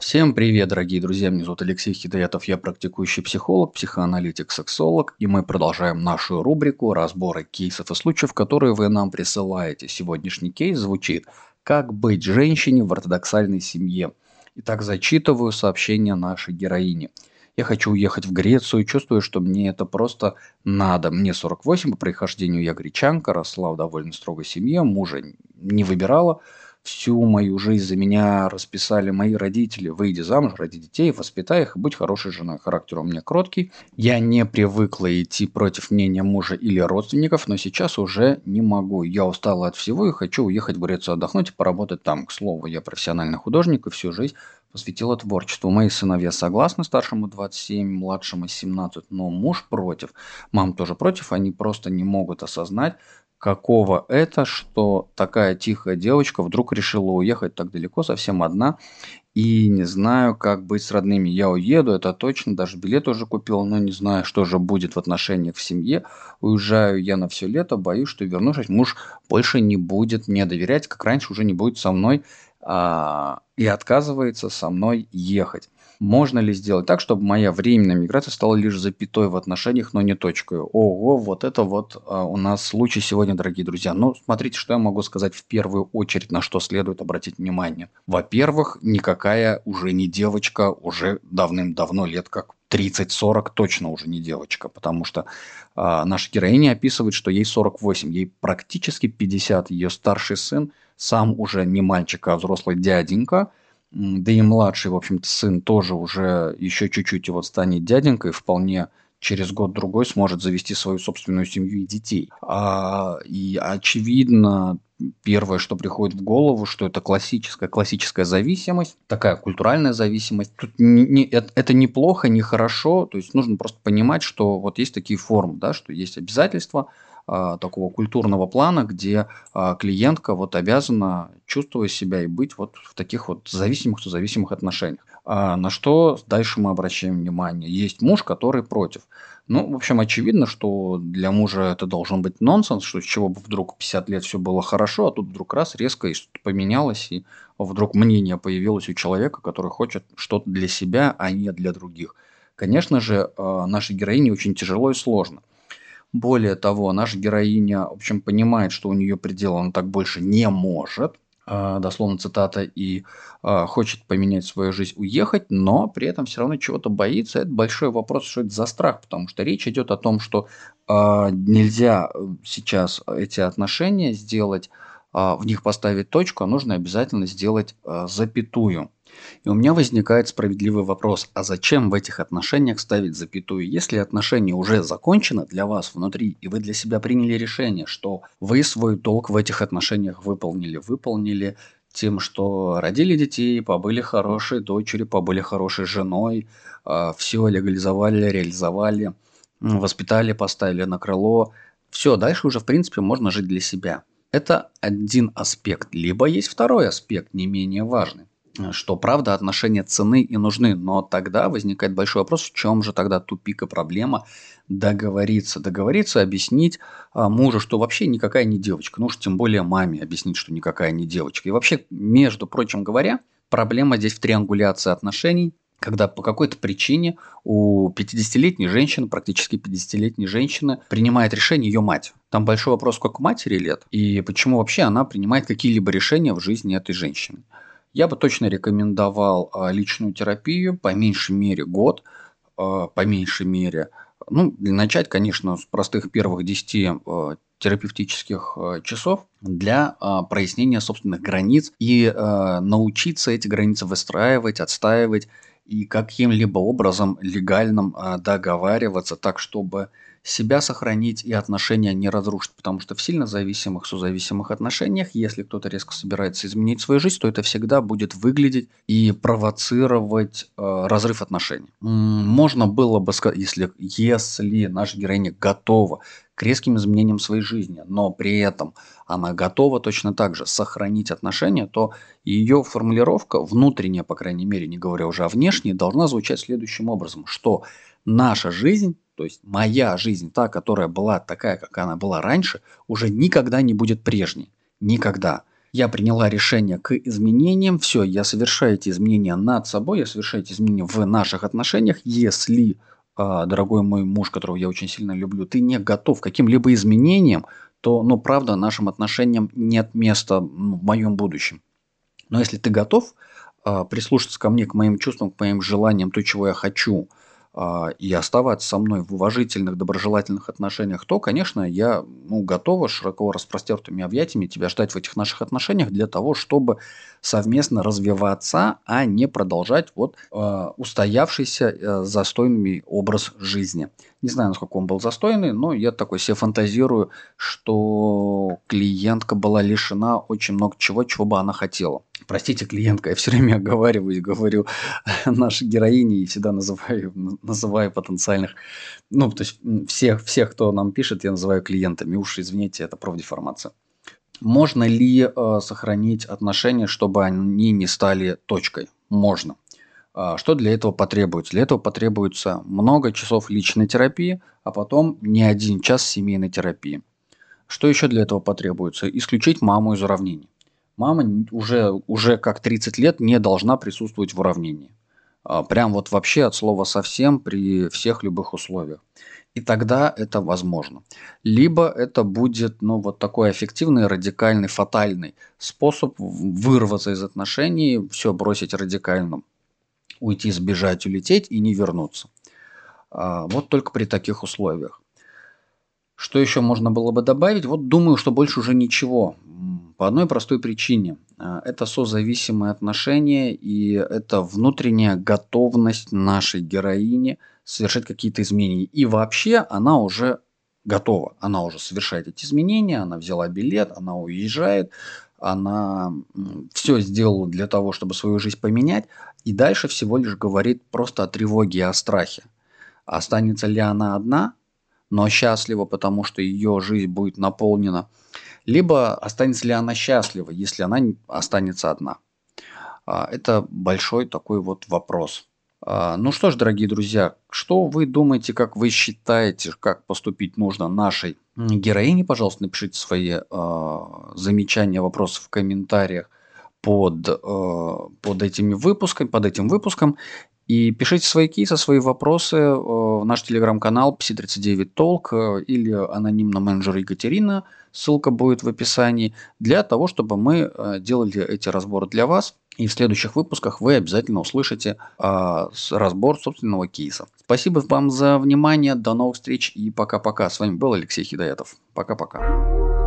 Всем привет, дорогие друзья, меня зовут Алексей Хидоятов, я практикующий психолог, психоаналитик, сексолог, и мы продолжаем нашу рубрику разбора кейсов и случаев, которые вы нам присылаете. Сегодняшний кейс звучит «Как быть женщине в ортодоксальной семье?». Итак, зачитываю сообщение нашей героини. Я хочу уехать в Грецию, чувствую, что мне это просто надо. Мне 48, по происхождению я гречанка, росла в довольно строгой семье, мужа не выбирала, всю мою жизнь за меня расписали мои родители. Выйди замуж, роди детей, воспитай их, будь хорошей женой. Характер у меня кроткий. Я не привыкла идти против мнения мужа или родственников, но сейчас уже не могу. Я устала от всего и хочу уехать в Грецию отдохнуть и поработать там. К слову, я профессиональный художник и всю жизнь посвятила творчеству. Мои сыновья согласны, старшему 27, младшему 17, но муж против. Мам тоже против, они просто не могут осознать, какого это, что такая тихая девочка вдруг решила уехать так далеко, совсем одна, и не знаю, как быть с родными. Я уеду, это точно, даже билет уже купил, но не знаю, что же будет в отношениях в семье. Уезжаю я на все лето, боюсь, что вернувшись, муж больше не будет мне доверять, как раньше уже не будет со мной и отказывается со мной ехать. Можно ли сделать так, чтобы моя временная миграция стала лишь запятой в отношениях, но не точкой? Ого, вот это вот а, у нас случай сегодня, дорогие друзья. Ну, смотрите, что я могу сказать в первую очередь, на что следует обратить внимание. Во-первых, никакая уже не девочка, уже давным-давно, лет как 30-40 точно уже не девочка, потому что а, наша героиня описывает, что ей 48, ей практически 50, ее старший сын сам уже не мальчик, а взрослый дяденька – да и младший, в общем-то, сын тоже уже еще чуть-чуть его станет дяденькой, вполне через год-другой сможет завести свою собственную семью и детей. А, и очевидно, первое, что приходит в голову, что это классическая, классическая зависимость, такая культуральная зависимость. Тут не, не, это, это неплохо, не хорошо, то есть нужно просто понимать, что вот есть такие формы, да, что есть обязательства, такого культурного плана, где а, клиентка вот обязана чувствовать себя и быть вот в таких вот зависимых, зависимых отношениях. А на что дальше мы обращаем внимание? Есть муж, который против. Ну, в общем, очевидно, что для мужа это должен быть нонсенс, что с чего бы вдруг 50 лет все было хорошо, а тут вдруг раз резко и что-то поменялось, и вдруг мнение появилось у человека, который хочет что-то для себя, а не для других. Конечно же, а, нашей героине очень тяжело и сложно. Более того, наша героиня, в общем, понимает, что у нее предела он так больше не может, а, дословно цитата, и а, хочет поменять свою жизнь, уехать, но при этом все равно чего-то боится. Это большой вопрос, что это за страх, потому что речь идет о том, что а, нельзя э, сейчас эти отношения сделать, в них поставить точку, а нужно обязательно сделать запятую. И у меня возникает справедливый вопрос, а зачем в этих отношениях ставить запятую? Если отношения уже закончены для вас внутри, и вы для себя приняли решение, что вы свой долг в этих отношениях выполнили, выполнили тем, что родили детей, побыли хорошей дочерью, побыли хорошей женой, а, все легализовали, реализовали, воспитали, поставили на крыло. Все, дальше уже, в принципе, можно жить для себя. Это один аспект. Либо есть второй аспект, не менее важный что правда отношения цены и нужны, но тогда возникает большой вопрос, в чем же тогда тупик и проблема договориться, договориться, объяснить а, мужу, что вообще никакая не девочка, ну уж тем более маме объяснить, что никакая не девочка. И вообще, между прочим говоря, проблема здесь в триангуляции отношений, когда по какой-то причине у 50-летней женщины, практически 50-летней женщины, принимает решение ее мать. Там большой вопрос, сколько матери лет, и почему вообще она принимает какие-либо решения в жизни этой женщины. Я бы точно рекомендовал а, личную терапию, по меньшей мере год, а, по меньшей мере. Ну, начать, конечно, с простых первых 10 а, терапевтических часов для прояснения собственных границ и научиться эти границы выстраивать, отстаивать и каким-либо образом легальным договариваться так, чтобы себя сохранить и отношения не разрушить, потому что в сильно зависимых, созависимых отношениях, если кто-то резко собирается изменить свою жизнь, то это всегда будет выглядеть и провоцировать э, разрыв отношений. Можно было бы сказать, если, если наша героиня готова к резким изменениям своей жизни, но при этом она готова точно так же сохранить отношения, то ее формулировка, внутренняя, по крайней мере, не говоря уже о внешней, должна звучать следующим образом, что наша жизнь то есть моя жизнь, та, которая была такая, как она была раньше, уже никогда не будет прежней. Никогда. Я приняла решение к изменениям. Все, я совершаю эти изменения над собой, я совершаю эти изменения в наших отношениях. Если, дорогой мой муж, которого я очень сильно люблю, ты не готов к каким-либо изменениям, то, ну, правда, нашим отношениям нет места ну, в моем будущем. Но если ты готов а, прислушаться ко мне, к моим чувствам, к моим желаниям, то, чего я хочу, а, и оставаться со мной в уважительных, доброжелательных отношениях, то, конечно, я ну, готова широко распростертыми объятиями тебя ждать в этих наших отношениях для того, чтобы совместно развиваться, а не продолжать вот э, устоявшийся э, застойный образ жизни. Не знаю, насколько он был застойный, но я такой себе фантазирую, что клиентка была лишена очень много чего, чего бы она хотела. Простите, клиентка, я все время оговариваюсь, говорю нашей героине и всегда называю, называю потенциальных, ну, то есть всех, всех, кто нам пишет, я называю клиентами. Уж извините, это профдеформация. Можно ли э, сохранить отношения, чтобы они не стали точкой? Можно. Э, что для этого потребуется? Для этого потребуется много часов личной терапии, а потом не один час семейной терапии. Что еще для этого потребуется? Исключить маму из уравнений. Мама уже, уже как 30 лет не должна присутствовать в уравнении. Э, прям вот вообще от слова совсем при всех любых условиях и тогда это возможно. Либо это будет, ну, вот такой эффективный, радикальный, фатальный способ вырваться из отношений, все бросить радикально, уйти, сбежать, улететь и не вернуться. А, вот только при таких условиях. Что еще можно было бы добавить? Вот думаю, что больше уже ничего. По одной простой причине. А, это созависимые отношения и это внутренняя готовность нашей героини – совершать какие-то изменения. И вообще она уже готова. Она уже совершает эти изменения, она взяла билет, она уезжает, она все сделала для того, чтобы свою жизнь поменять. И дальше всего лишь говорит просто о тревоге и о страхе. Останется ли она одна, но счастлива, потому что ее жизнь будет наполнена, либо останется ли она счастлива, если она останется одна. А, это большой такой вот вопрос. А, ну что ж, дорогие друзья, что вы думаете, как вы считаете, как поступить нужно нашей героине? Пожалуйста, напишите свои э, замечания, вопросы в комментариях под, э, под этими выпусками, под этим выпуском. И пишите свои кейсы, свои вопросы э, в наш телеграм-канал PC39 Talk э, или анонимно менеджер Екатерина, ссылка будет в описании, для того, чтобы мы э, делали эти разборы для вас. И в следующих выпусках вы обязательно услышите разбор собственного кейса. Спасибо вам за внимание, до новых встреч и пока-пока. С вами был Алексей Хидаятов. Пока-пока.